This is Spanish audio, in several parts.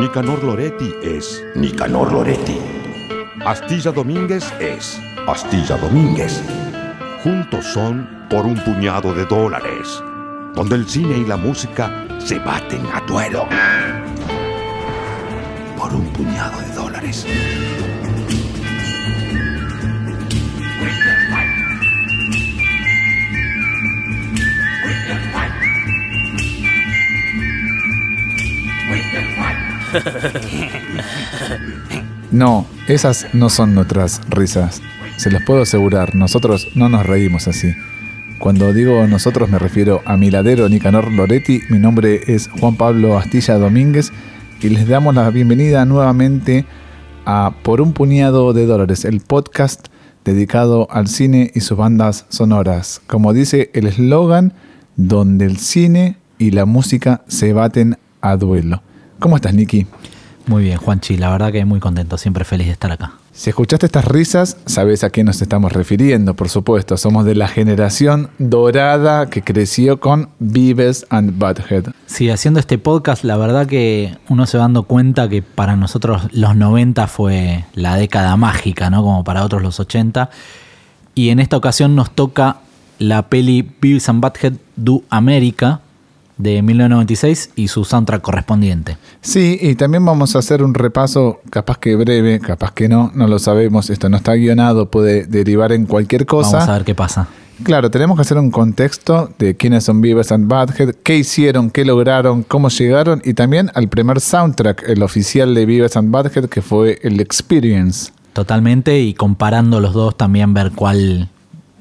Nicanor Loretti es Nicanor Loretti. Astilla Domínguez es Astilla Domínguez. Juntos son por un puñado de dólares, donde el cine y la música se baten a duelo. Por un puñado de dólares. No, esas no son nuestras risas. Se los puedo asegurar, nosotros no nos reímos así. Cuando digo nosotros me refiero a mi ladero Nicanor Loretti, mi nombre es Juan Pablo Astilla Domínguez y les damos la bienvenida nuevamente a Por un puñado de dólares, el podcast dedicado al cine y sus bandas sonoras. Como dice el eslogan, donde el cine y la música se baten a duelo. ¿Cómo estás, Niki? Muy bien, Juanchi, la verdad que muy contento, siempre feliz de estar acá. Si escuchaste estas risas, sabes a qué nos estamos refiriendo, por supuesto. Somos de la generación dorada que creció con Beavis and Butthead. Sí, haciendo este podcast, la verdad que uno se va dando cuenta que para nosotros los 90 fue la década mágica, ¿no? Como para otros los 80. Y en esta ocasión nos toca la peli Beavis and Butthead Do America, de 1996 y su soundtrack correspondiente. Sí, y también vamos a hacer un repaso, capaz que breve, capaz que no, no lo sabemos, esto no está guionado, puede derivar en cualquier cosa. Vamos a ver qué pasa. Claro, tenemos que hacer un contexto de quiénes son Beavis and Butthead, qué hicieron, qué lograron, cómo llegaron y también al primer soundtrack, el oficial de Beavis and Butthead, que fue el Experience. Totalmente, y comparando los dos también ver cuál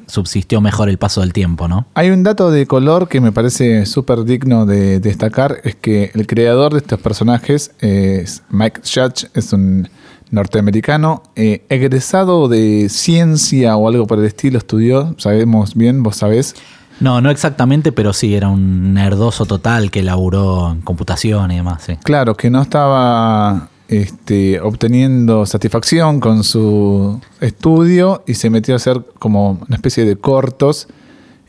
subsistió mejor el paso del tiempo, ¿no? Hay un dato de color que me parece súper digno de destacar, es que el creador de estos personajes es Mike Judge, es un norteamericano, eh, egresado de ciencia o algo por el estilo, estudió, sabemos bien, vos sabés. No, no exactamente, pero sí, era un nerdoso total que laburó en computación y demás, sí. Claro, que no estaba este, obteniendo satisfacción con su estudio y se metió a hacer como una especie de cortos.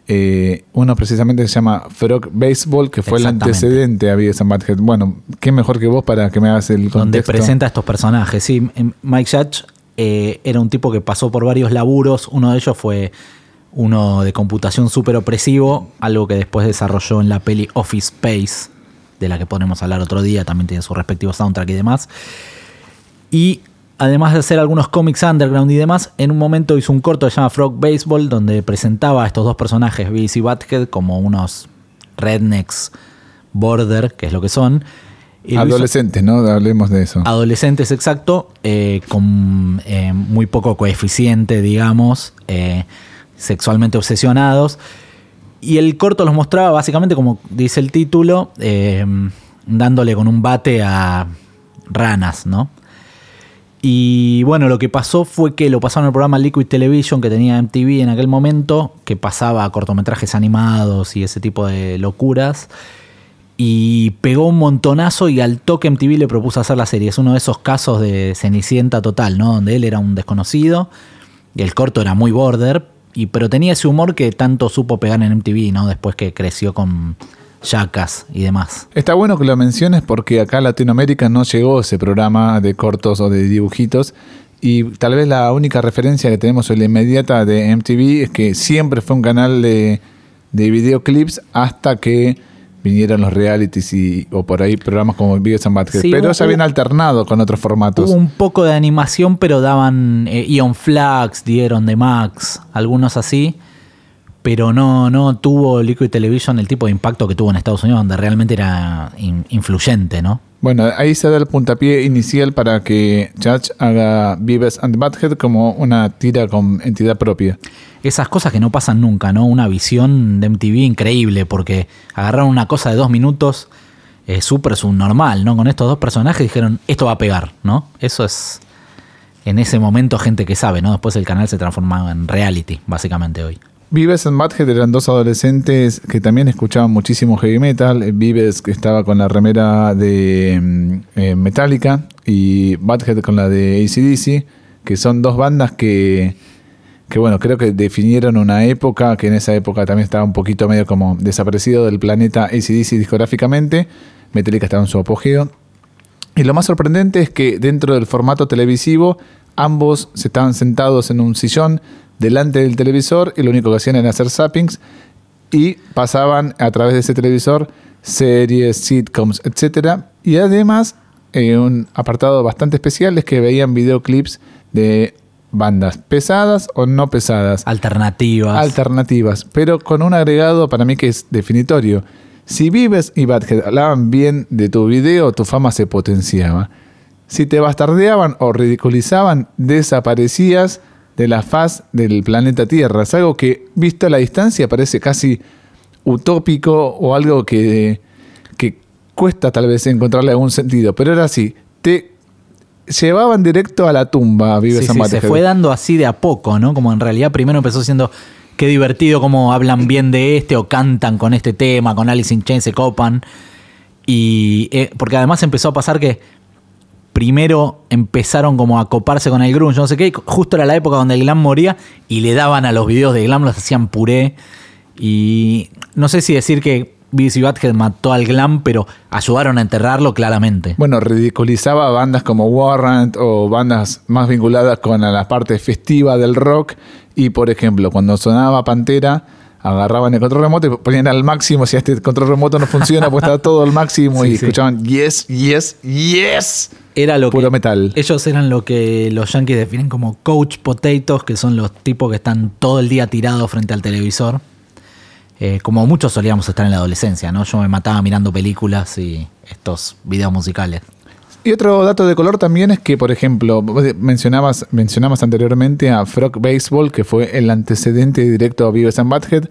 Eh, uno precisamente se llama Frog Baseball, que fue el antecedente a Beavis and Butthead. Bueno, ¿qué mejor que vos para que me hagas el contexto? Donde presenta a estos personajes. Sí, Mike Judge eh, era un tipo que pasó por varios laburos. Uno de ellos fue uno de computación súper opresivo, algo que después desarrolló en la peli Office Space, de la que podremos hablar otro día, también tiene su respectivo soundtrack y demás. Y además de hacer algunos cómics underground y demás, en un momento hizo un corto que se llama Frog Baseball, donde presentaba a estos dos personajes, Beavis y Butthead, como unos rednecks border, que es lo que son. Adolescentes, ¿no? Hablemos de eso. Adolescentes, exacto, eh, con eh, muy poco coeficiente, digamos, eh, sexualmente obsesionados. Y el corto los mostraba básicamente, como dice el título, dándole con un bate a ranas, ¿no? Y bueno, lo que pasó fue que lo pasaron en el programa Liquid Television que tenía MTV en aquel momento, que pasaba cortometrajes animados y ese tipo de locuras. Y pegó un montonazo y al toque MTV le propuso hacer la serie. Es uno de esos casos de Cenicienta total, ¿no? Donde él era un desconocido y el corto era muy border, y, pero tenía ese humor que tanto supo pegar en MTV, ¿no? Después que creció con Yacas y demás. Está bueno que lo menciones porque acá en Latinoamérica no llegó ese programa de cortos o de dibujitos. Y tal vez la única referencia que tenemos o la inmediata de MTV es que siempre fue un canal de, de videoclips hasta que vinieron los realities y, o por ahí programas como Videos and Butthead. pero ya habían alternado con otros formatos. Hubo un poco de animación, pero daban eh, Ion Flags, dieron de Max, algunos así pero no, no tuvo Liquid Television el tipo de impacto que tuvo en Estados Unidos, donde realmente era influyente, ¿no? Bueno, ahí se da el puntapié inicial para que Judge haga Beavis and Butthead como una tira con entidad propia. Esas cosas que no pasan nunca, ¿no? Una visión de MTV increíble, porque agarraron una cosa de dos minutos eh, súper subnormal, ¿no? Con estos dos personajes dijeron, esto va a pegar, ¿no? Eso es en ese momento gente que sabe, ¿no? Después el canal se transformaba en reality, básicamente hoy. Vives y Butthead eran dos adolescentes que también escuchaban muchísimo heavy metal. Vives que estaba con la remera de mm, eh, Metallica y Butthead con la de ACDC, que son dos bandas que que bueno, creo que definieron una época, que en esa época también estaba un poquito medio como desaparecido del planeta ACDC discográficamente. Metallica estaba en su apogeo. Y lo más sorprendente es que dentro del formato televisivo, ambos se estaban sentados en un sillón delante del televisor y lo único que hacían era hacer zappings y pasaban a través de ese televisor series, sitcoms, etc. Y además, eh, un apartado bastante especial es que veían videoclips de bandas pesadas o no pesadas. Alternativas. Alternativas, pero con un agregado para mí que es definitorio. Si Vives y Badhead hablaban bien de tu video, tu fama se potenciaba. Si te bastardeaban o ridiculizaban, desaparecías de la faz del planeta Tierra. Es algo que, visto a la distancia, parece casi utópico o algo que, que cuesta tal vez encontrarle algún sentido. Pero era así, te llevaban directo a la tumba, Vives Sí, and sí, se fue dando así de a poco, ¿no? Como en realidad primero empezó siendo qué divertido cómo hablan bien de este o cantan con este tema, con Alice in Chains se copan. Y eh, porque además empezó a pasar que primero empezaron como a coparse con el grunge, no sé qué, justo era la época donde el glam moría y le daban a los videos de glam, los hacían puré. Y no sé si decir que y Butthead mató al glam, pero ayudaron a enterrarlo claramente. Bueno, ridiculizaba bandas como Warrant o bandas más vinculadas con la parte festiva del rock. Y por ejemplo, cuando sonaba Pantera, agarraban el control remoto y ponían al máximo. Si este control remoto no funciona, pues está todo al máximo. Sí, y sí. escuchaban yes, yes, yes. Era lo Puro que, metal. Ellos eran lo que los yankees definen como coach potatoes, que son los tipos que están todo el día tirados frente al televisor. Eh, como muchos solíamos estar en la adolescencia, ¿no? Yo me mataba mirando películas y estos videos musicales. Y otro dato de color también es que, por ejemplo, mencionabas, mencionabas anteriormente a Frog Baseball, que fue el antecedente directo a Beavis and Butthead.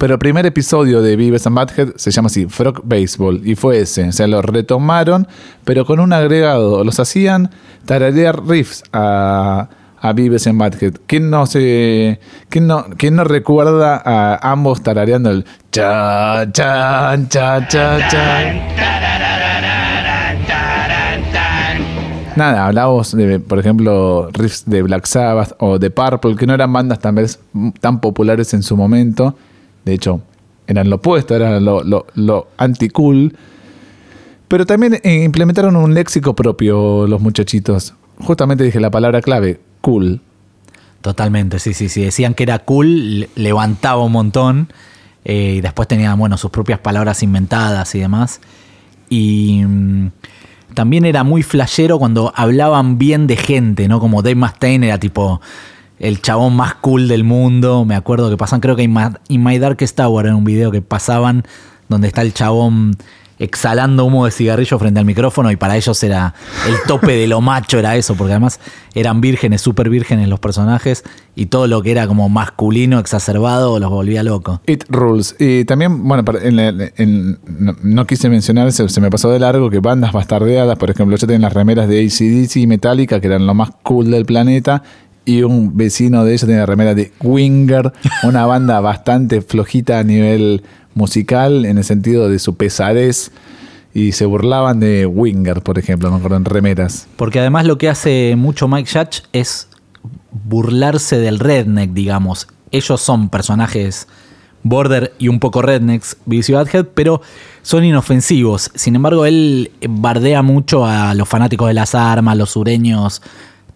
Pero el primer episodio de Beavis and Butthead se llama así, Frog Baseball, y fue ese. O sea, lo retomaron, pero con un agregado. Los hacían tararear riffs a, a Beavis and Butthead. ¿Quién no, se, quién, no, ¿Quién no recuerda a ambos tarareando el cha, cha, cha, cha, cha? Nada, hablábamos de, por ejemplo, riffs de Black Sabbath o de Purple, que no eran bandas tan, populares en su momento. De hecho, eran lo opuesto, eran lo, lo, anti-cool. Pero también eh, implementaron un léxico propio los muchachitos. Justamente dije la palabra clave, cool. Totalmente, sí, sí, sí. Decían que era cool, le- levantaba un montón. eh, y después tenían, bueno, sus propias palabras inventadas y demás. Y mm, también era muy flashero cuando hablaban bien de gente, ¿no? Como Dave Mustaine era tipo el chabón más cool del mundo. Me acuerdo que pasan, creo que en My, Darkest Tower, en un video que pasaban, donde está el chabón exhalando humo de cigarrillo frente al micrófono y para ellos era el tope de lo macho era eso, porque además eran vírgenes, súper vírgenes los personajes y todo lo que era como masculino, exacerbado, los volvía loco. It Rules. Y también, bueno, no, quise mencionar, se, se me pasó de largo, que bandas bastardeadas, por ejemplo, yo tenía las remeras de ACDC y Metallica, que eran lo más cool del planeta, y un vecino de ellos tenía la remera de Winger, una banda bastante flojita a nivel musical, en el sentido de su pesadez, y se burlaban de Winger, por ejemplo, me acuerdo, en remeras. Porque además lo que hace mucho Mike Judge es burlarse del redneck, digamos. Ellos son personajes border y un poco rednecks, Beavis y Butthead, pero son inofensivos. Sin embargo, él bardea mucho a los fanáticos de las armas, los sureños,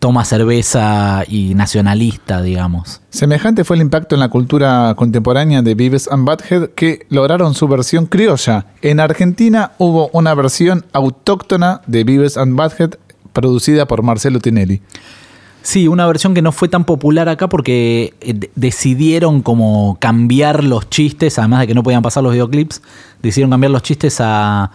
toma cerveza y nacionalista, digamos. Semejante fue el impacto en la cultura contemporánea de Beavis and Butthead que lograron su versión criolla. En Argentina hubo una versión autóctona de Beavis and Butthead producida por Marcelo Tinelli. Sí, una versión que no fue tan popular acá porque eh, de- decidieron como cambiar los chistes, además de que no podían pasar los videoclips, decidieron cambiar los chistes a,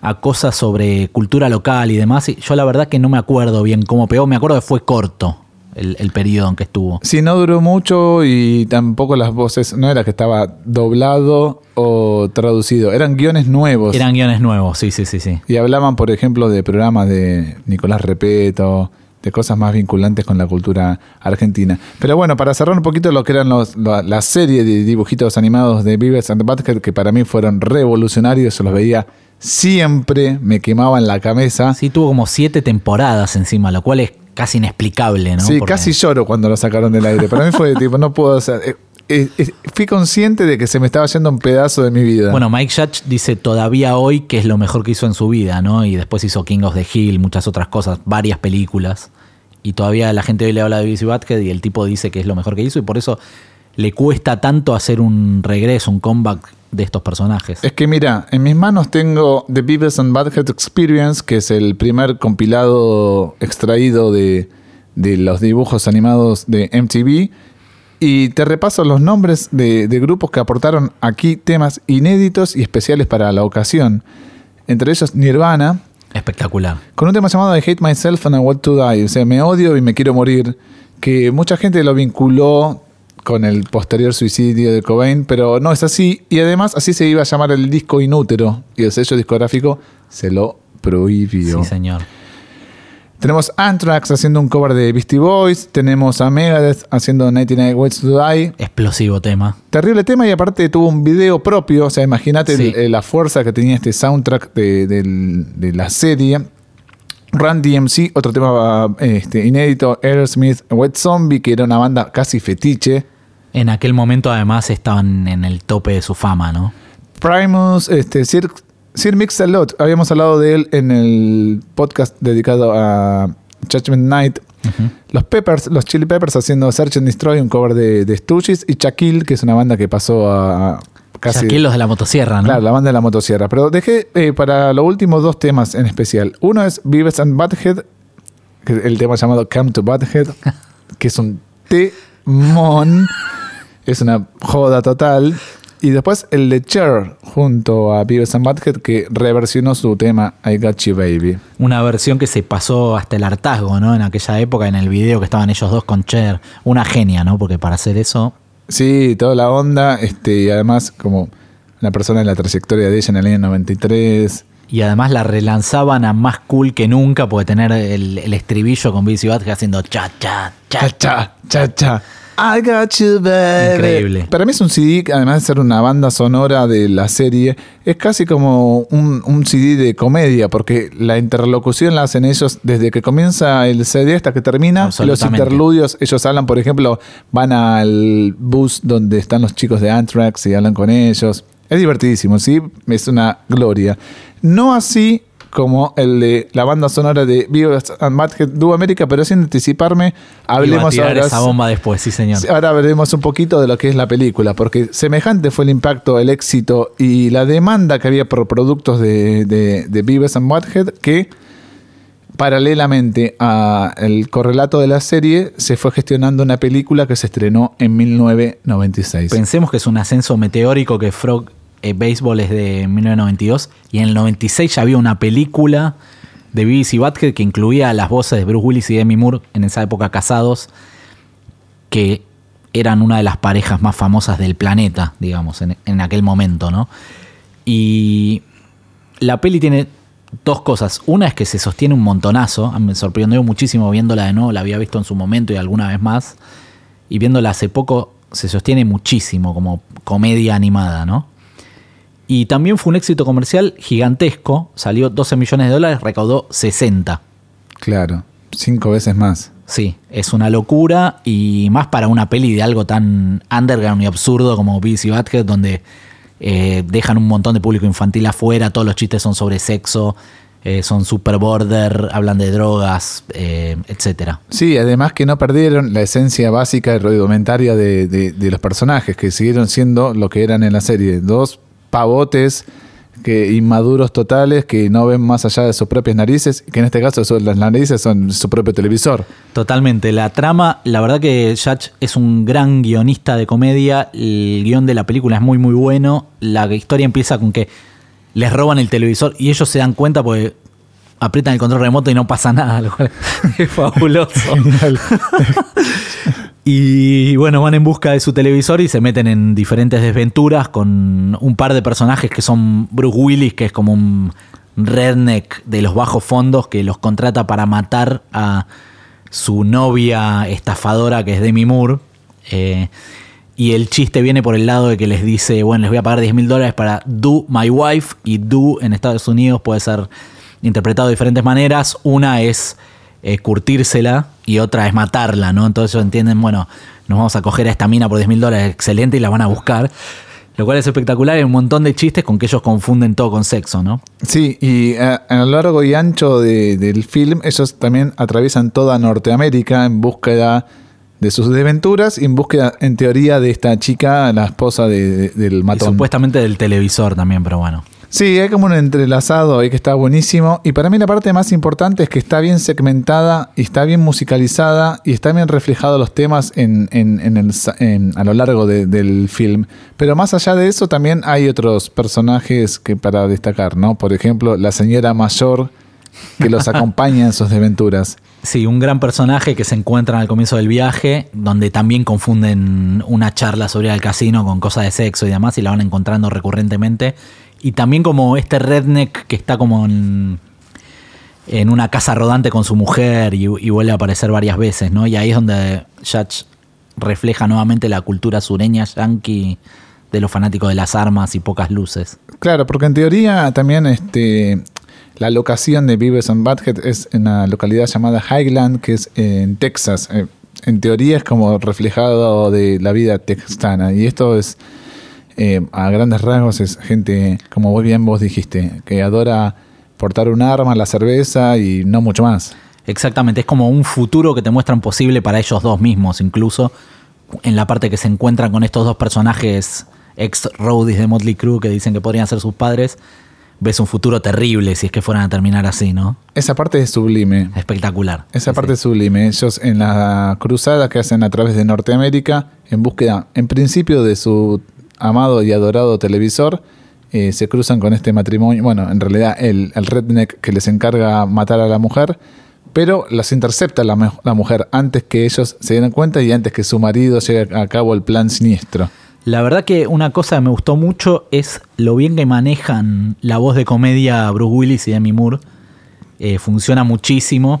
a cosas sobre cultura local y demás. Y yo la verdad que no me acuerdo bien cómo pegó, me acuerdo que fue corto el, el periodo en que estuvo. Sí, no duró mucho y tampoco las voces, no era que estaba doblado o traducido, eran guiones nuevos. Eran guiones nuevos, sí, sí, sí, sí. Y hablaban, por ejemplo, de programas de Nicolás Repeto, de cosas más vinculantes con la cultura argentina. Pero bueno, para cerrar un poquito lo que eran los, la, la serie de dibujitos animados de Beavis and Butthead, que para mí fueron revolucionarios, yo los veía siempre, me quemaban la cabeza. Sí, tuvo como siete temporadas encima, lo cual es casi inexplicable, ¿no? Sí, Porque- casi lloro cuando lo sacaron del aire. Para mí fue tipo, no puedo hacer. eh, eh, eh, fui consciente de que se me estaba yendo un pedazo de mi vida. Bueno, Mike Judge dice todavía hoy que es lo mejor que hizo en su vida, ¿no? Y después hizo King of the Hill, muchas otras cosas, varias películas. Y todavía la gente hoy le habla de Beavis y Butthead y el tipo dice que es lo mejor que hizo y por eso le cuesta tanto hacer un regreso, un comeback de estos personajes. Es que mira, en mis manos tengo The Beavis and Butthead Experience, que es el primer compilado extraído de, de los dibujos animados de MTV. Y te repaso los nombres de, de grupos que aportaron aquí temas inéditos y especiales para la ocasión. Entre ellos Nirvana, Espectacular. con un tema llamado I Hate Myself and I Want to Die. O sea, me odio y me quiero morir. Que mucha gente lo vinculó con el posterior suicidio de Cobain, pero no es así. Y además, así se iba a llamar el disco Inútero. Y el sello discográfico se lo prohibió. Sí, señor. Tenemos Anthrax haciendo un cover de Beastie Boys. Tenemos a Megadeth haciendo 99 Ways to Die. Explosivo tema. Terrible tema y aparte tuvo un video propio, o sea, imagínate Sí. la fuerza que tenía este soundtrack de la serie. Run DMC, otro tema este, inédito, Aerosmith, Wet Zombie, que era una banda casi fetiche. En aquel momento además estaban en el tope de su fama, ¿no? Primus, este, Sir, Sir Mix-a-Lot, habíamos hablado de él en el podcast dedicado a Judgment Night. Los Peppers, los Chili Peppers haciendo Search and Destroy, un cover de, de Stooges, y Shaquille, que es una banda que pasó a, casi... Aquí los de la motosierra, ¿no? Claro, la banda de la motosierra. Pero dejé eh, para los últimos dos temas en especial. Uno es Beavis and Butthead, que es el tema llamado Come to Butthead, que es un temón. Es una joda total. Y después el de Cher, junto a Beavis and Butthead, que reversionó su tema I Got You Baby. Una versión que se pasó hasta el hartazgo, ¿no? En aquella época, en el video que estaban ellos dos con Cher. Una genia, ¿no? Porque para hacer eso. Sí, toda la onda. Este, y además, como una persona en la trayectoria de ella en el año 93. Y además la relanzaban a más cool que nunca, porque tener el, el estribillo con y Butthead haciendo cha, cha, cha, Cha, cha, cha, cha. I got you, baby. Increíble. Para mí es un CD, que además de ser una banda sonora de la serie, es casi como un, un CD de comedia, porque la interlocución la hacen ellos desde que comienza el CD hasta que termina. Los interludios, ellos hablan, por ejemplo, van al bus donde están los chicos de Anthrax y hablan con ellos. Es divertidísimo, sí, es una gloria. No así como el de la banda sonora de Beavis and Butthead Do America, pero sin anticiparme, Iba a hablemos tirar ahora. esa bomba después, sí, señor. Ahora veremos un poquito de lo que es la película, porque semejante fue el impacto, el éxito y la demanda que había por productos de, de, de Beavis and Butthead que paralelamente al correlato de la serie se fue gestionando una película que se estrenó en 1996. Pensemos que es un ascenso meteórico que Frog eh, Baseball es de 1992 y en el 96 ya había una película de y Butthead que incluía las voces de Bruce Willis y Demi Moore en esa época casados que eran una de las parejas más famosas del planeta, digamos, en, en aquel momento, ¿no? Y la peli tiene dos cosas. Una es que se sostiene un montonazo. Me sorprendió muchísimo viéndola de nuevo. La había visto en su momento y alguna vez más. Y viéndola hace poco se sostiene muchísimo como comedia animada, ¿no? Y también fue un éxito comercial gigantesco. Salió 12 millones de dólares, recaudó 60. Claro, cinco veces más. Sí, es una locura y más para una peli de algo tan underground y absurdo como Beavis y Butthead, donde eh, dejan un montón de público infantil afuera, todos los chistes son sobre sexo, eh, son super border, hablan de drogas, eh, etcétera. Sí, además que no perdieron la esencia básica y rudimentaria de, de- de los personajes, que siguieron siendo lo que eran en la serie. Dos pavotes que inmaduros totales que no ven más allá de sus propias narices, que en este caso son, las narices son su propio televisor. Totalmente. La trama, la verdad que Judge es un gran guionista de comedia. El guion de la película es muy, muy bueno. La historia empieza con que les roban el televisor y ellos se dan cuenta porque aprietan el control remoto y no pasa nada, lo cual es fabuloso. Y bueno, van en busca de su televisor y se meten en diferentes desventuras con un par de personajes que son Bruce Willis, que es como un redneck de los bajos fondos que los contrata para matar a su novia estafadora que es Demi Moore. Eh, y el chiste viene por el lado de que les dice, bueno, les voy a pagar 10 mil dólares para Do My Wife. Y Do en Estados Unidos puede ser interpretado de diferentes maneras. Una es eh, curtírsela y otra es matarla, ¿no? Entonces ellos entienden, bueno, nos vamos a coger a esta mina por 10 mil dólares, excelente, y la van a buscar. Lo cual es espectacular, hay un montón de chistes con que ellos confunden todo con sexo, ¿no? Sí, y a, a lo largo y ancho de- del film, ellos también atraviesan toda Norteamérica en búsqueda de sus desventuras y en búsqueda, en teoría, de esta chica, la esposa de- de- del Y matón. supuestamente del televisor también, pero bueno. Sí, hay como un entrelazado ahí que está buenísimo. Y para mí la parte más importante es que está bien segmentada y está bien musicalizada y está bien reflejado los temas en, en- en el en- a lo largo de- del film. Pero más allá de eso también hay otros personajes que para destacar, ¿no? Por ejemplo, la señora mayor que los acompaña en sus desventuras. Sí, un gran personaje que se encuentran al comienzo del viaje, donde también confunden una charla sobre el casino con cosas de sexo y demás, y la van encontrando recurrentemente. Y también como este redneck que está como en, en una casa rodante con su mujer y, vuelve a aparecer varias veces, ¿no? Y ahí es donde Judge refleja nuevamente la cultura sureña yankee de los fanáticos de las armas y pocas luces. Claro, porque en teoría también este, la locación de Beavis and Butthead es en una localidad llamada Highland, que es en Texas. Eh, En teoría es como reflejado de la vida texana. Y esto es, eh, a grandes rasgos, es gente, como vos bien vos dijiste, que adora portar un arma, la cerveza y no mucho más. Exactamente, es como un futuro que te muestran posible para ellos dos mismos, incluso en la parte que se encuentran con estos dos personajes ex roadies de Motley Crue que dicen que podrían ser sus padres, ves un futuro terrible si es que fueran a terminar así, ¿no? Esa parte es sublime. Espectacular. Esa Sí, parte sí. es sublime. Ellos en la cruzada que hacen a través de Norteamérica, en búsqueda, en principio, de su amado y adorado televisor, eh, se cruzan con este matrimonio. Bueno, en realidad el, redneck que les encarga matar a la mujer, pero las intercepta la, mu- la mujer antes que ellos se den cuenta y antes que su marido llegue a cabo el plan siniestro. La verdad que una cosa que me gustó mucho es lo bien que manejan la voz de comedia Bruce Willis y Demi Moore. Eh, funciona muchísimo.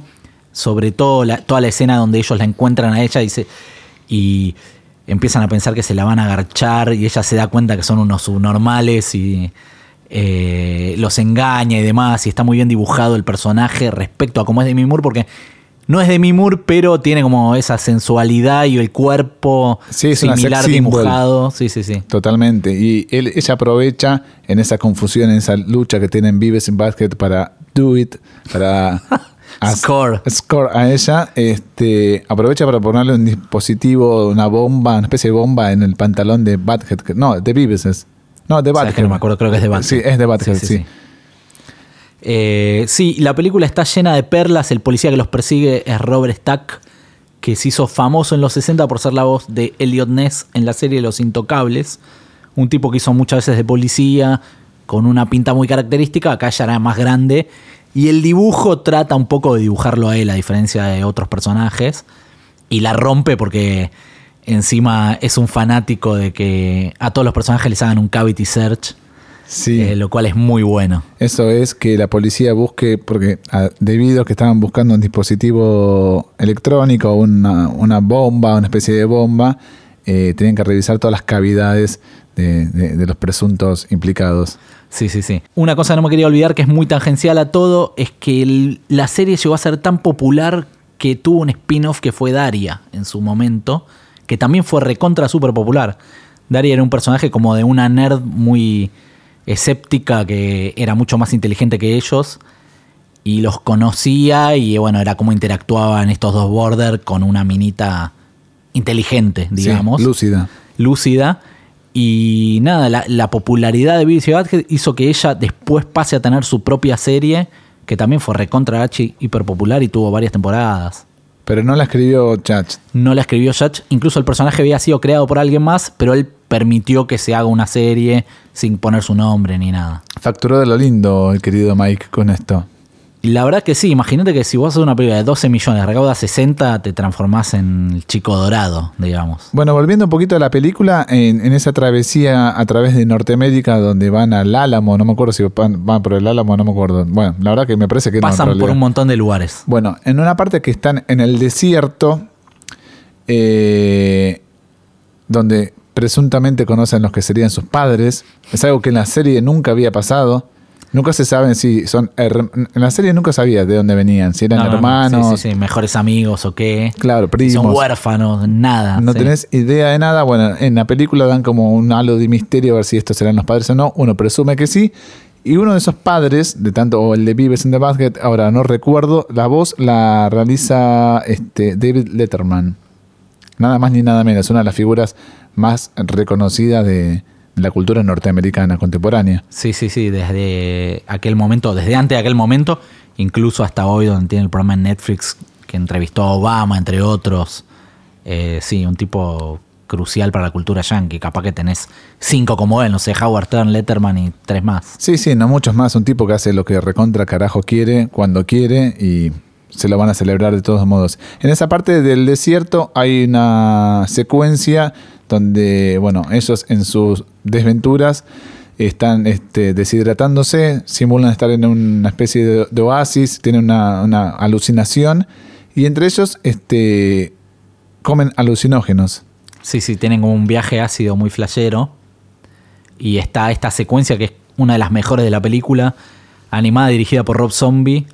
Sobre todo la- toda la escena donde ellos la encuentran a ella y, y empiezan a pensar que se la van a agarchar y ella se da cuenta que son unos subnormales y eh, los engaña y demás. Y está muy bien dibujado el personaje respecto a cómo es Demi Moore porque no es Demi Moore, pero tiene como esa sensualidad y el cuerpo Sí, es similar dibujado. Sí, sí, sí. Totalmente. Y él, ella aprovecha en esa confusión, en esa lucha que tienen Vives en Basket para do it, para as- Score. score a ella, este, aprovecha para ponerle un dispositivo, una bomba, una especie de bomba en el pantalón de que- No, de Vives es. No, de Butthead. que no me acuerdo, creo que es de Butthead. Sí, es de Butthead, sí. Eh, sí, la película está llena de perlas. El policía que los persigue es Robert Stack, que se hizo famoso en los 60 por ser la voz de Elliot Ness en la serie Los Intocables. Un tipo que hizo muchas veces de policía, con una pinta muy característica. Acá ya era más grande. Y el dibujo trata un poco de dibujarlo a él, a diferencia de otros personajes. Y la rompe porque encima es un fanático de que a todos los personajes les hagan un cavity search. Sí. eh, lo cual es muy bueno. Eso es que la policía busque, porque ah, debido a que estaban buscando un dispositivo electrónico, una, una bomba, una especie de bomba, eh, tenían que revisar todas las cavidades de, de- de los presuntos implicados. Sí, sí, sí. Una cosa que no me quería olvidar que es muy tangencial a todo es que el- la serie llegó a ser tan popular que tuvo un spin-off que fue Daria en su momento, que también fue recontra súper popular. Daria era un personaje como de una nerd muy escéptica que era mucho más inteligente que ellos y los conocía y bueno, era como interactuaban estos dos border con una minita inteligente, Sí, digamos lúcida. lúcida. Y nada, la, la popularidad de Beavis y Butthead hizo que ella después pase a tener su propia serie, que también fue recontra H hiper popular y tuvo varias temporadas. Pero no la escribió Chach. No la escribió Judge, incluso el personaje había sido creado por alguien más, pero él permitió que se haga una serie sin poner su nombre ni nada. Facturó de lo lindo el querido Mike con esto. Y la verdad que sí, imagínate que si vos haces una película de 12 millones, recauda 60, te transformás en el chico dorado, digamos. Bueno, volviendo un poquito a la película, en, en esa travesía a través de Norteamérica donde van al Álamo, no me acuerdo si van, van por el Álamo, no me acuerdo. Bueno, la verdad que me parece que no. Pasan por un montón de lugares. Bueno, en una parte que están en el desierto, eh, donde presuntamente conocen los que serían sus padres, es algo que en la serie nunca había pasado. Nunca se saben si son. En la serie nunca sabía de dónde venían, si eran No, no, no. hermanos. Sí, sí, sí, mejores amigos o qué. Claro, Si primos. Son huérfanos, nada. No sí. tenés idea de nada. Bueno, en la película dan como un halo de misterio a ver si estos serán los padres o no. Uno presume que sí. Y uno de esos padres, de tanto, o el de Vives in the Basket, ahora no recuerdo, la voz la realiza este, David Letterman. Nada más ni nada menos. Una de las figuras más reconocidas de la cultura norteamericana contemporánea. Sí, sí, sí, desde aquel momento, desde antes de aquel momento, incluso hasta hoy, donde tiene el programa en Netflix que entrevistó a Obama, entre otros. Eh, sí, un tipo crucial para la cultura yankee. Capaz que tenés cinco como él, no sé, Howard Stern, Letterman y tres más. Sí, sí, no muchos más. Un tipo que hace lo que recontra carajo quiere, cuando quiere y se lo van a celebrar de todos modos. En esa parte del desierto hay una secuencia donde, bueno, ellos en sus desventuras están este, deshidratándose, simulan estar en una especie de, oasis, tienen una, una alucinación y entre ellos este, comen alucinógenos. Sí, sí, tienen como un viaje ácido muy flashero. Y está esta secuencia que es una de las mejores de la película, animada dirigida por Rob Zombie,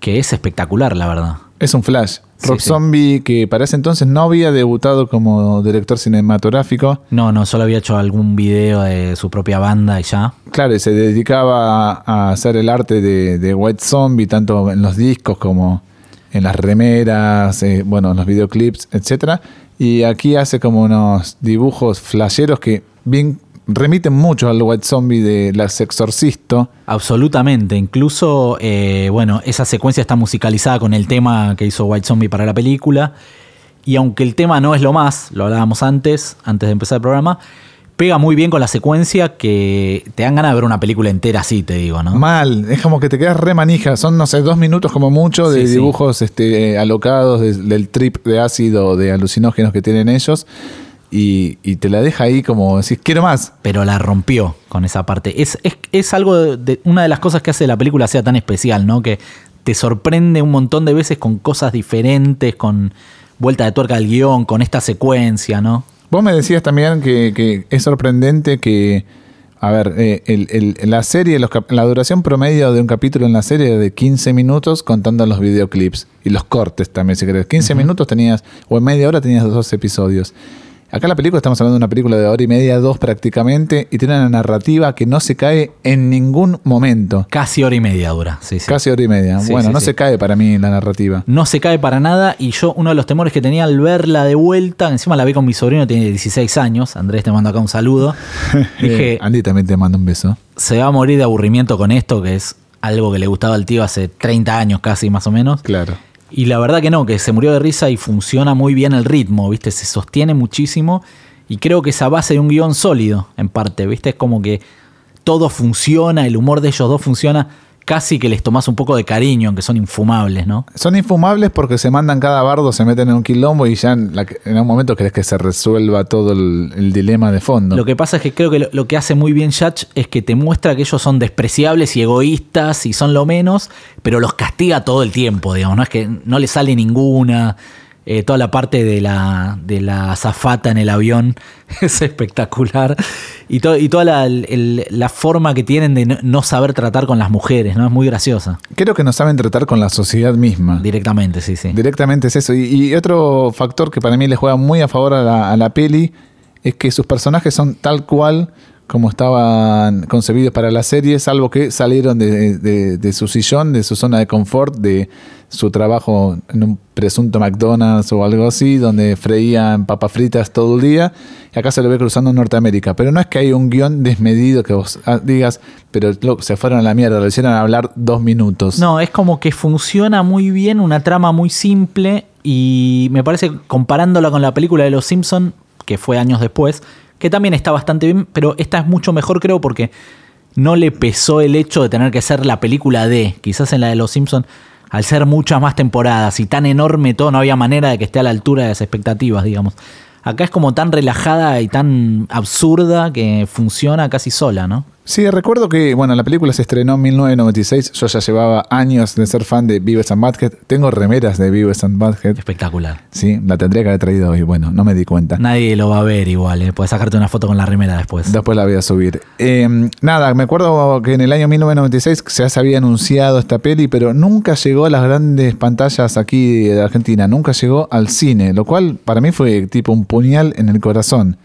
que es espectacular, la verdad. Es un flash. Sí, Rob sí. Zombie, que para ese entonces no había debutado como director cinematográfico, No, no, solo había hecho algún video de su propia banda y ya. claro, y se dedicaba a hacer el arte de, de White Zombie, tanto en los discos como en las remeras, eh, bueno, en los videoclips, etcétera. Y aquí hace como unos dibujos flasheros que bien remiten mucho al White Zombie de Las Exorcisto. Absolutamente. Incluso, eh, bueno, esa secuencia está musicalizada con el tema que hizo White Zombie para la película. Y aunque el tema no es lo más, lo hablábamos antes, antes de empezar el programa, pega muy bien con la secuencia que te dan ganas de ver una película entera así, te digo, ¿no? Mal, es como que te quedas re manija. Son, no sé, dos minutos como mucho de Sí, sí. dibujos este, alocados de- del trip de ácido, de alucinógenos que tienen ellos. Y, y te la deja ahí como decís, quiero más. pero la rompió con esa parte. Es, es, es algo de, de- una de las cosas que hace la película sea tan especial, ¿no? Que te sorprende un montón de veces con cosas diferentes, con vuelta de tuerca al guion, con esta secuencia, ¿no? Vos me decías también que, que es sorprendente que, a ver, eh, el- el- la serie, los la duración promedio de un capítulo en la serie es de 15 minutos contando los videoclips y los cortes también, si querés. 15 minutos tenías, o en media hora tenías dos episodios. Acá en la película estamos hablando de una película de hora y media, dos prácticamente, y tiene una narrativa que no se cae en ningún momento. Casi hora y media dura, sí, sí. Casi hora y media. Sí, bueno, sí, no sí. se cae para mí la narrativa. No se cae para nada y yo uno de los temores que tenía al verla de vuelta, encima la vi con mi sobrino, tiene 16 años, Andrés te mando acá un saludo, dije, Eh, Andy también te manda un beso. se va a morir de aburrimiento con esto, que es algo que le gustaba al tío hace 30 años casi más o menos. Claro. Y la verdad que no, que se murió de risa y funciona muy bien el ritmo, ¿viste? Se sostiene muchísimo y creo que esa base de un guion sólido, en parte, ¿viste? Es como que todo funciona, el humor de ellos dos funciona, casi que les tomás un poco de cariño, aunque son infumables, ¿no? Son infumables porque se mandan cada bardo, se meten en un quilombo y ya en, la- en un momento querés que se resuelva todo el, el dilema de fondo. Lo que pasa es que creo que lo, lo que hace muy bien Yatch es que te muestra que ellos son despreciables y egoístas y son lo menos, pero los castiga todo el tiempo, digamos, no es que no le sale ninguna. Eh, toda la parte de la, de la azafata en el avión es espectacular. Y, to- y toda la, el- la forma que tienen de no, no saber tratar con las mujeres, ¿no? Es muy graciosa. Creo que no saben tratar con la sociedad misma. Directamente, sí, sí. Directamente es eso. Y, y otro factor que para mí le juega muy a favor a la, a la peli es que sus personajes son tal cual como estaban concebidos para la serie, salvo que salieron de, su sillón, de su zona de confort, de su trabajo en un presunto McDonald's o algo así, donde freían papas fritas todo el día. Y acá se lo ve cruzando en Norteamérica. Pero no es que hay un guion desmedido que vos ah, digas, pero loco, se fueron a la mierda, lo hicieron hablar dos minutos. No, es como que funciona muy bien, una trama muy simple y me parece comparándola con la película de Los Simpson que fue años después, que también está bastante bien, pero esta es mucho mejor creo porque no le pesó el hecho de tener que ser la película de, quizás en la de Los Simpson al ser muchas más temporadas y tan enorme todo, no había manera de que esté a la altura de las expectativas, digamos. Acá es como tan relajada y tan absurda que funciona casi sola, ¿no? Sí, recuerdo que, bueno, la película se estrenó en 1996. Yo ya llevaba años de ser fan de Beavis and Butthead. Tengo remeras de Beavis and Butthead. Espectacular. Sí, la tendría que haber traído hoy. Bueno, no me di cuenta. Nadie lo va a ver igual, ¿eh? Puedes sacarte una foto con la remera después. Después la voy a subir. Eh, nada, me acuerdo que en el año 1996 ya se había anunciado esta peli, pero nunca llegó a las grandes pantallas aquí de Argentina. Nunca llegó al cine, lo cual para mí fue tipo un puñal en el corazón.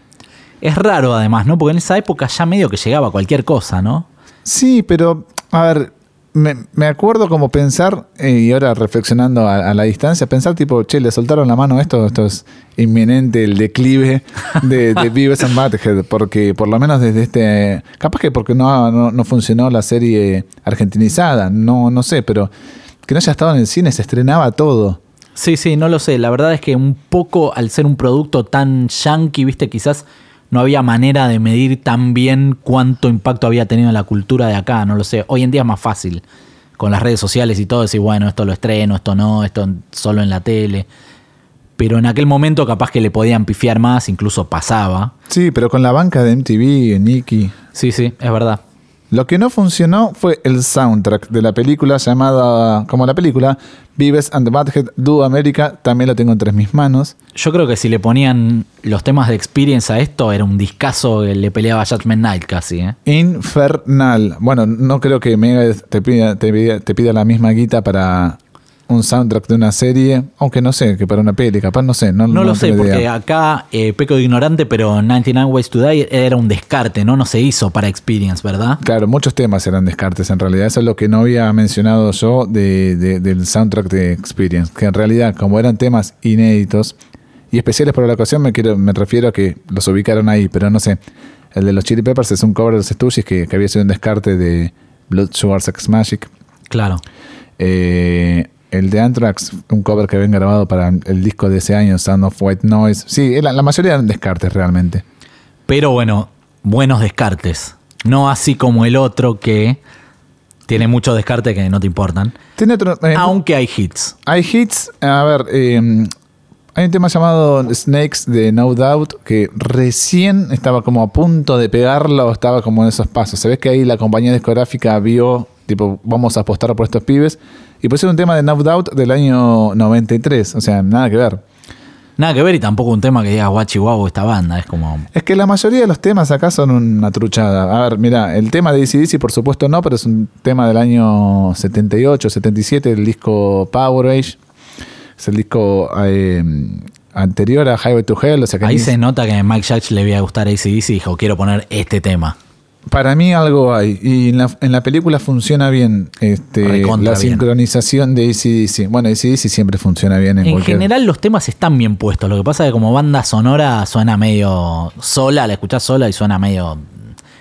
Es raro además, ¿no? Porque en esa época ya medio que llegaba cualquier cosa, ¿no? Sí, pero, a ver, me, me acuerdo como pensar, eh, y ahora reflexionando a, a la distancia, pensar tipo, che, le soltaron la mano a esto, esto es inminente el declive de, de Beavis and Butthead, porque por lo menos desde este, capaz que porque no, no, no funcionó la serie argentinizada, no, no sé, pero que no haya estado en el cine, se estrenaba todo. Sí, sí, no lo sé. La verdad es que un poco al ser un producto tan yankee, viste, quizás no había manera de medir tan bien cuánto impacto había tenido en la cultura de acá, no lo sé. Hoy en día es más fácil con las redes sociales y todo, decir, bueno, esto lo estreno, esto no, esto solo en la tele. Pero en aquel momento capaz que le podían pifiar más, incluso pasaba. Sí, pero con la banca de MTV, Nicky. Sí, sí, es verdad. Lo que no funcionó fue el soundtrack de la película llamada, como la película, Vives and the Butthead Do America. También lo tengo entre mis manos. Yo creo que si le ponían los temas de Experience a esto, era un discazo que le peleaba a Judgment Night casi, ¿eh? Infernal. Bueno, no creo que Mega te pida, te pida, te pida la misma guita para un soundtrack de una serie, aunque no sé, que para una peli, capaz no sé. No, No, lo sé, porque idea. acá eh, peco de ignorante, pero 99 Ways to Die era un descarte, ¿no? No se hizo para Experience, ¿verdad? Claro, muchos temas eran descartes en realidad. Eso es lo que no había mencionado yo de, de- del soundtrack de Experience. Que en realidad, como eran temas inéditos y especiales para la ocasión, me, quiero, me refiero a que los ubicaron ahí, pero no sé. El de los Chili Peppers es un cover de los Stooges que, que había sido un descarte de Blood Sugar Sex Magic. Claro. Eh, el de Anthrax, un cover que habían grabado para el disco de ese año, Sound of White Noise. Sí, la, la mayoría eran descartes realmente. Pero bueno, buenos descartes. No así como el otro que tiene muchos descartes que no te importan. Tiene otro. eh, Aunque hay hits. Hay hits, a ver, eh, hay un tema llamado Snakes de No Doubt que recién estaba como a punto de pegarlo, estaba como en esos pasos. Se ve que ahí la compañía discográfica vio, tipo, vamos a apostar por estos pibes. Y pusieron un tema de No Doubt del año 93, o sea, nada que ver. Nada que ver y tampoco un tema que diga guachi guau esta banda. Es como. Es que la mayoría de los temas acá son una truchada. A ver, mira, el tema de ACDC por supuesto no, pero es un tema del año 78, 77, el disco Power Age. Es el disco eh, anterior a Highway to Hell. O sea que Ahí ni- se nota que a Mike Judge le iba a gustar ACDC y dijo, quiero poner este tema. Para mí algo hay. Y en la, en la película funciona bien este, la bien. sincronización de ACDC. Bueno, ACDC siempre funciona bien en, En cualquier... general los temas están bien puestos. Lo que pasa es que como banda sonora suena medio sola, la escuchás sola y suena medio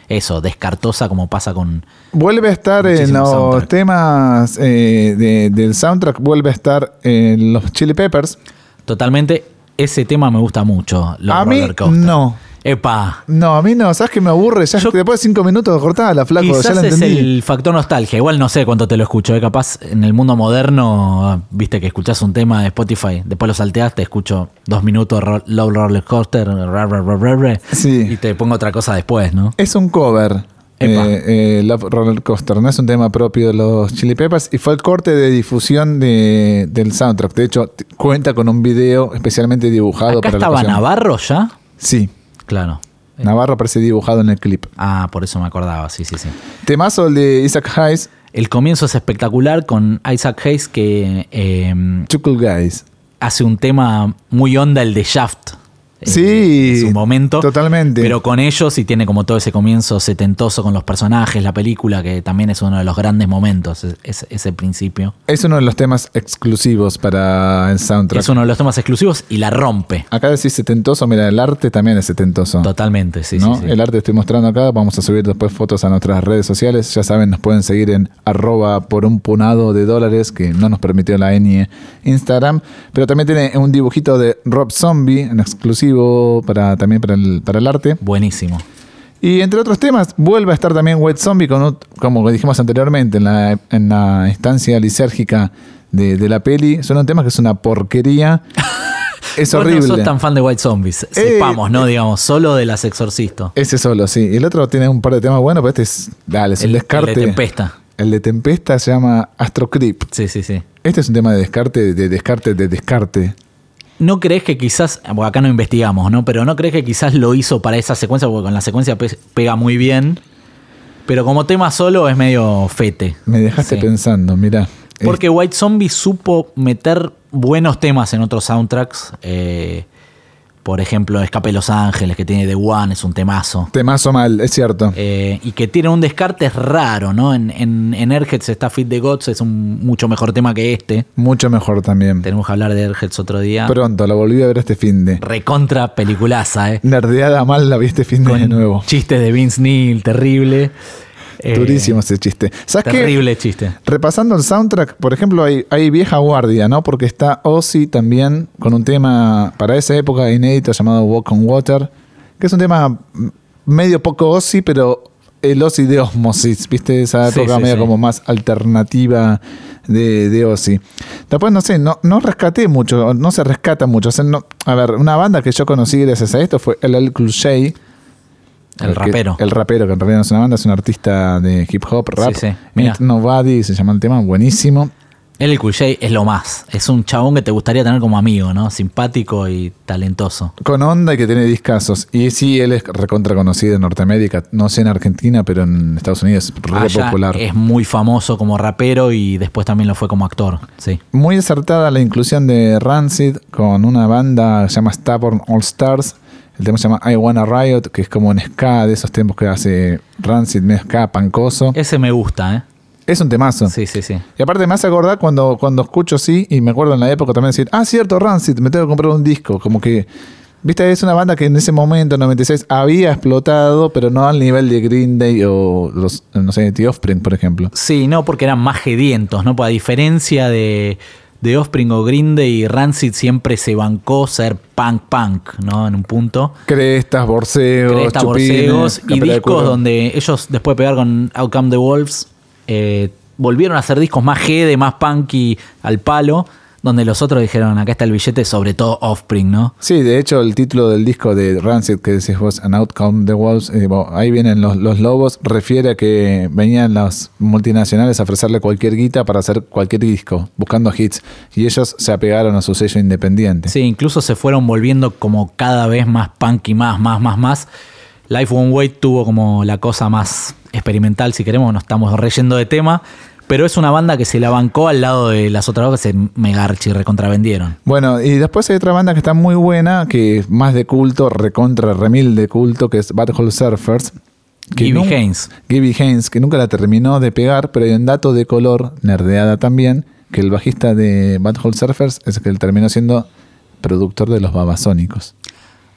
eso, descartosa como pasa con... Vuelve a estar en los soundtrack. temas eh, de- del soundtrack, vuelve a estar en los Chili Peppers. Totalmente, ese tema me gusta mucho. Los A mí no. Epa. No, a mí no, ¿sabes que me aburre? Ya Yo- después de cinco minutos cortada la flaco, ya Quizás la es entendí. el factor nostalgia. Igual no sé cuánto te lo escucho. ¿eh? Capaz en el mundo moderno, viste que escuchás un tema de Spotify, después lo salteás, te escucho dos minutos ro- Low Roller Coaster, ra, ra, ra, ra, ra, Sí. y te pongo otra cosa después, ¿no? Es un cover. Epa. eh, eh, Love Roller Coaster, no es un tema propio de los Chili Peppers y fue el corte de difusión de- del soundtrack. De hecho, t- cuenta con un video especialmente dibujado Acá para la estaba ocasión. Navarro ya. Sí, Claro. Navarro aparece dibujado en el clip. Ah, por eso me acordaba, sí, sí, sí. Temazo el de Isaac Hayes, El comienzo es espectacular con Isaac Hayes que eh, Chuckle Guys. hace un tema muy onda, el de Shaft. Sí, en su momento. totalmente. Pero con ellos y tiene como todo ese comienzo setentoso con los personajes, la película, que también es uno de los grandes momentos, es- es- ese principio. Es uno de los temas exclusivos para el soundtrack. Es uno de los temas exclusivos y la rompe. Acá decís setentoso, mira, el arte también es setentoso. Totalmente, sí, ¿no? sí, sí. El arte estoy mostrando acá, vamos a subir después fotos a nuestras redes sociales. Ya saben, nos pueden seguir en arroba por un punado de dólares, que no nos permitió la N Instagram. Pero también tiene un dibujito de Rob Zombie, en exclusivo para, también para el, para el arte. Buenísimo. Y entre otros temas, vuelve a estar también White Zombie, con, como dijimos anteriormente, en la, en la instancia lisérgica de, de la peli. Suena un tema que es una porquería. Es Vos horrible. no sos tan fan de White Zombies. Sepamos, ¿no? Digamos, solo de las Exorcisto. Ese solo, sí. Y el otro tiene un par de temas buenos, pero este es. Dale, es El- un el de descarte. Tempesta. El de Tempesta se llama Astro Creep. Sí, sí, sí. Este es un tema de descarte, de descarte, de descarte. ¿No crees que quizás, bueno, acá no investigamos, ¿no? Pero ¿no crees que quizás lo hizo para esa secuencia? Porque con la secuencia pe- pega muy bien. Pero como tema solo es medio fete. Me dejaste Sí. pensando, mira. Porque White Zombie supo meter buenos temas en otros soundtracks. eh, por ejemplo, Escape de Los Ángeles, que tiene The One, es un temazo. Temazo mal, es cierto. Eh, y que tiene un descarte raro, ¿no? En, en, en Airheads está Fit the Gods, es un mucho mejor tema que este. Mucho mejor también. Tenemos que hablar de Airheads otro día. Pronto, lo volví a ver este fin de. Recontra peliculaza, ¿eh? Nerdeada mal la vi este fin de, de nuevo. Chistes de Vince Neil, terrible. Eh, Durísimo ese chiste. ¿Sabes qué? Terrible chiste. Repasando el soundtrack, por ejemplo, hay, hay vieja guardia, ¿no? Porque está Ozzy también con un tema para esa época inédito llamado Walk on Water, que es un tema medio poco Ozzy, pero el Ozzy de Osmosis, ¿viste? Esa Sí, época sí, medio sí. como más alternativa de, de Ozzy. Después, no sé, no, no rescaté mucho, no se rescata mucho. O sea, no- a ver, una banda que yo conocí gracias a esto fue LL Cool J. El rapero. el rapero, que en realidad no es una banda, es un artista de hip hop, rap. Sí, sí. Mirá. Ain't Nobody se llama el tema, buenísimo. El Cool J es lo más. Es un chabón que te gustaría tener como amigo, ¿no? Simpático y talentoso. Con onda y que tiene discazos. Y sí, él es recontra conocido en Norteamérica, no sé en Argentina, pero en Estados Unidos es re Allá popular. es muy famoso como rapero y después también lo fue como actor. Sí. Muy acertada la inclusión de Rancid con una banda que se llama Stubborn All Stars. El tema se llama I Wanna Riot, que es como un ska de esos tiempos que hace Rancid, medio ska, pancoso. Ese me gusta, ¿eh? Es un temazo. Sí, sí, sí. Y aparte me hace acordar cuando, cuando escucho sí, y me acuerdo en la época también decir, ah, cierto, Rancid, me tengo que comprar un disco. Como que, viste, es una banda que en ese momento, en 96, había explotado, pero no al nivel de Green Day o los, no sé, The Offspring, por ejemplo. Sí, no, porque eran más gedientos, ¿no? Pues a diferencia de, de Offspring o Green Day, Rancid siempre se bancó ser punk punk, ¿no? En un punto. Crestas, borseos, Cresta, chupines, borseos y discos donde ellos después de pegar con Outcome the Wolves eh, volvieron a hacer discos más de más punky al palo, donde los otros dijeron, acá está el billete, sobre todo Offspring, ¿no? Sí, de hecho, el título del disco de Rancid que decís vos, An Outcome the Wolves, eh, bueno, ahí vienen los, los lobos, refiere a que venían las multinacionales a ofrecerle cualquier guita para hacer cualquier disco, buscando hits, y ellos se apegaron a su sello independiente. Sí, incluso se fueron volviendo como cada vez más punky, más, más, más, más. Life One Way tuvo como la cosa más experimental, si queremos, no estamos reyendo de tema, pero es una banda que se la bancó al lado de las otras dos que se megarchi recontravendieron. Bueno, y después hay otra banda que está muy buena, que es más de culto, recontra remil de culto, que es Butthole Surfers. Gibby Haynes. Gibby Haynes, que nunca la terminó de pegar, pero hay un dato de color, nerdeada también, que el bajista de Butthole Surfers es el que terminó siendo productor de los Babasónicos.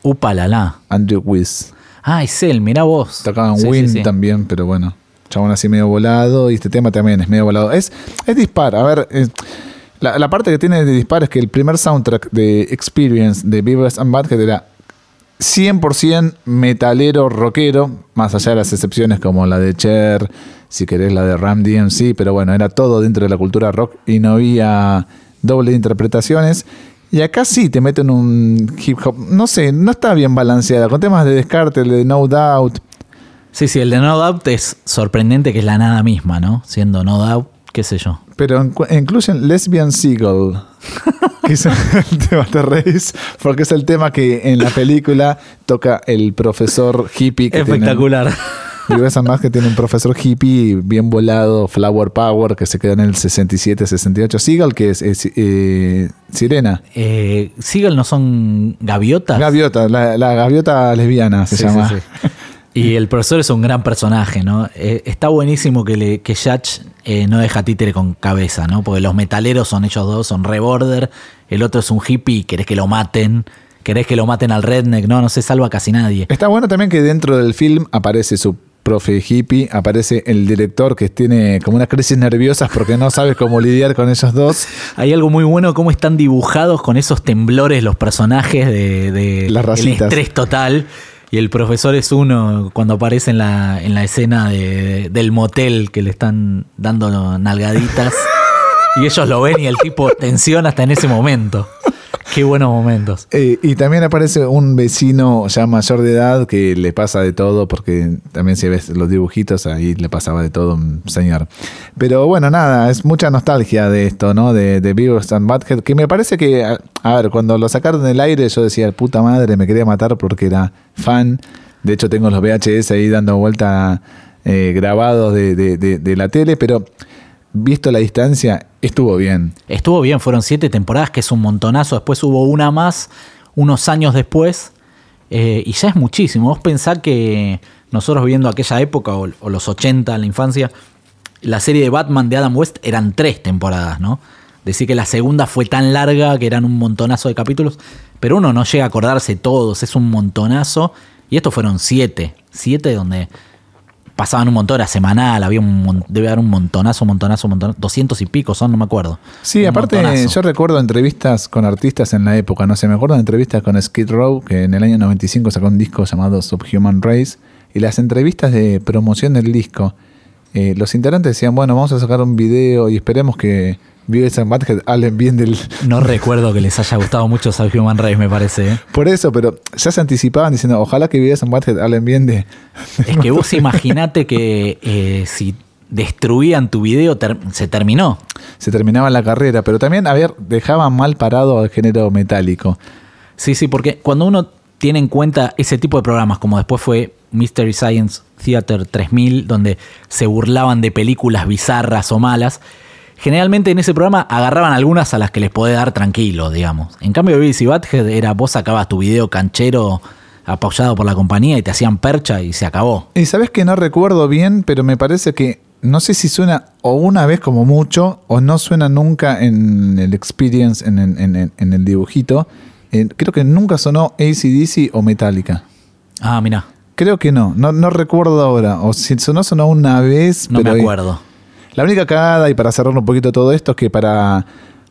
Upa la la. Andrew Wiz. Ah, es él, mirá vos. Tocaban Sí, sí, Win sí. también, pero bueno. Chabón así medio volado. Y este tema también es medio volado. Es, es dispar. A ver, eh, la, parte que tiene de dispar es que el primer soundtrack de Experience de Beavis and Butthead era 100% metalero, rockero, más allá de las excepciones como la de Cher, si querés la de Ram DMC, pero bueno, era todo dentro de la cultura rock y no había doble de interpretaciones. Y acá sí te meten un hip hop, no sé, no está bien balanceada, con temas de descarte, de No Doubt, Sí, sí, el de No Doubt es sorprendente que es la nada misma, ¿no? Siendo No Doubt, qué sé yo. pero incluyen Lesbian Seagull, que es el tema de Race, porque es el tema que en la película toca el profesor hippie. Que tiene- Espectacular. Y ves más que tiene un profesor hippie bien volado, Flower Power, que se queda en el 67-68. Seagull, que es, es, eh, Sirena. Eh, Seagull no son gaviotas. Gaviota, la, la gaviota lesbiana se Sí, llama. sí, sí. Y el profesor es un gran personaje, ¿no? Eh, está buenísimo que, le, que Yach eh, no deja títere con cabeza, ¿no? Porque los metaleros son ellos dos, son re border, el otro es un hippie y querés que lo maten, querés que lo maten al redneck, ¿no? No se salva casi nadie. Está bueno también que dentro del film aparece su profe hippie, aparece el director que tiene como unas crisis nerviosas porque no sabe cómo lidiar con ellos dos. Hay algo muy bueno, cómo están dibujados con esos temblores los personajes de, de Las el estrés total. Y el profesor es uno cuando aparece en la, en la escena de- del motel que le están dando nalgaditas. y ellos lo ven y el tipo tensión hasta en ese momento. Qué buenos momentos. Eh, y también aparece un vecino ya mayor de edad que le pasa de todo, porque también si ves los dibujitos, ahí le pasaba de todo señor. Pero bueno, nada, es mucha nostalgia de esto, ¿no? De, de Beavis and Butthead, que me parece que, a, ver, cuando lo sacaron del aire yo decía, puta madre, me quería matar porque era fan. De hecho tengo los VHS ahí dando vuelta eh, grabados de- de- de la tele, pero visto la distancia, estuvo bien. Estuvo bien, fueron siete temporadas, que es un montonazo. Después hubo una más, unos años después, eh, y ya es muchísimo. Vos pensás que nosotros viviendo aquella época, o, o los 80 en la infancia, la serie de Batman de Adam West eran tres temporadas, ¿no? Decir que la segunda fue tan larga que eran un montonazo de capítulos, pero uno no llega a acordarse todos, es un montonazo. Y estos fueron siete, siete donde pasaban un montón, era semanal, había un, debe haber un montonazo, montonazo, montonazo, 200 y pico son, no me acuerdo. Sí, Un aparte montonazo. yo recuerdo entrevistas con artistas en la época, no sé, me acuerdo de entrevistas con Skid Row, que en el año 95 sacó un disco llamado Subhuman Race, y las entrevistas de promoción del disco, eh, los integrantes decían, bueno, vamos a sacar un video y esperemos que Beavis and Butthead hablen bien del... No recuerdo que les haya gustado mucho Human Race, me parece. ¿eh? Por eso, pero ya se anticipaban diciendo, ojalá que Beavis and Butthead hablen bien de... Es que vos imaginate que eh, si destruían tu video, ter- se terminó. Se terminaba la carrera, pero también, a ver, dejaban mal parado al género metálico. Sí, sí, porque cuando uno tiene en cuenta ese tipo de programas, como después fue Mystery Science Theater 3000, donde se burlaban de películas bizarras o malas, generalmente en ese programa agarraban algunas a las que les podés dar tranquilo, digamos. En cambio, y Butthead era vos sacabas tu video canchero apoyado por la compañía y te hacían percha y se acabó. Y sabes que no recuerdo bien, pero me parece que no sé si suena o una vez como mucho o no suena nunca en el experience, en, en- en- en el dibujito. Eh, creo que nunca sonó ACDC o Metallica. Ah, mira, Creo que no, no, no recuerdo ahora. O si sonó, sonó una vez. no pero me acuerdo. La única cagada, y para cerrar un poquito todo esto, es que para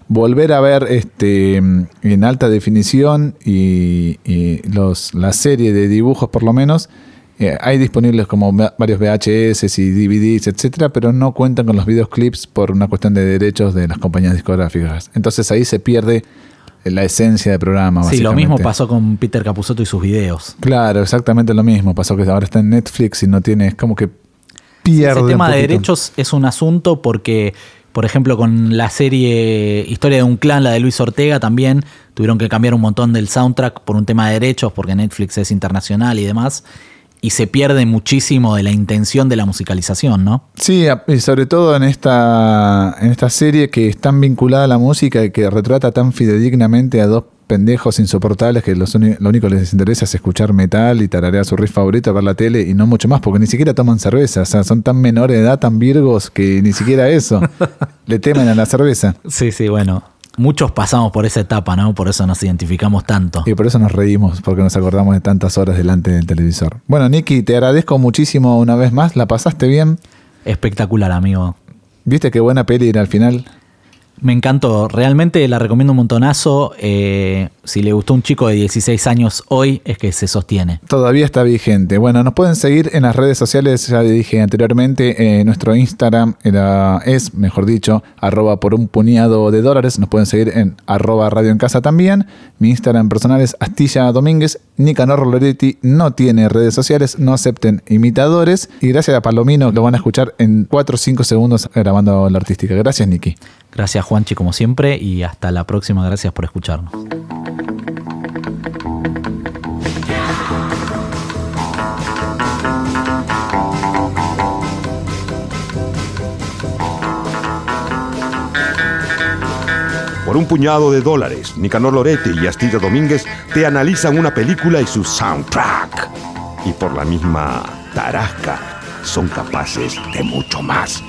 volver a ver este en alta definición y, y los, la serie de dibujos por lo menos, eh, hay disponibles como va- varios VHS y DVDs, etcétera, pero no cuentan con los videoclips por una cuestión de derechos de las compañías discográficas. Entonces ahí se pierde la esencia del programa. Sí, lo mismo pasó con Peter Capusotto y sus videos. Claro, exactamente lo mismo. Pasó que ahora está en Netflix y no tiene, es como que pierde. Ese un tema de derechos es un asunto porque, por ejemplo, con la serie Historia de un clan, la de Luis Ortega, también tuvieron que cambiar un montón del soundtrack por un tema de derechos, porque Netflix es internacional y demás. Y se pierde muchísimo de la intención de la musicalización, ¿no? Sí, y sobre todo en esta, en esta serie que es tan vinculada a la música y que retrata tan fidedignamente a dos pendejos insoportables que los lo único que les interesa es escuchar metal y tararear su riff favorito, ver la tele y no mucho más, porque ni siquiera toman cerveza. O sea, son tan menores de edad, tan virgos, que ni siquiera eso. Le temen a la cerveza. Sí, sí, bueno. Muchos pasamos por esa etapa, ¿no? Por eso nos identificamos tanto. Y por eso nos reímos, porque nos acordamos de tantas horas delante del televisor. Bueno, Nicky, te agradezco muchísimo una vez más. ¿La pasaste bien? Espectacular, amigo. ¿Viste qué buena peli era al final? Me encantó, realmente la recomiendo un montonazo. Eh, si le gustó un chico de 16 años hoy, es que se sostiene. Todavía está vigente. Bueno, nos pueden seguir en las redes sociales, ya dije anteriormente, eh, nuestro Instagram era, es, mejor dicho, arroba por un puñado de dólares. Nos pueden seguir en arroba radio en casa también. Mi Instagram personal es Astilla Domínguez. Nicanor Loretti no tiene redes sociales, no acepten imitadores. Y gracias a Palomino lo van a escuchar en 4 o 5 segundos grabando la artística. Gracias, Niki. Gracias Juanchi como siempre y hasta la próxima. Gracias por escucharnos. Por un puñado de dólares, Nicanor Loretti y Astilla Domínguez te analizan una película y su soundtrack. Y por la misma tarasca, son capaces de mucho más.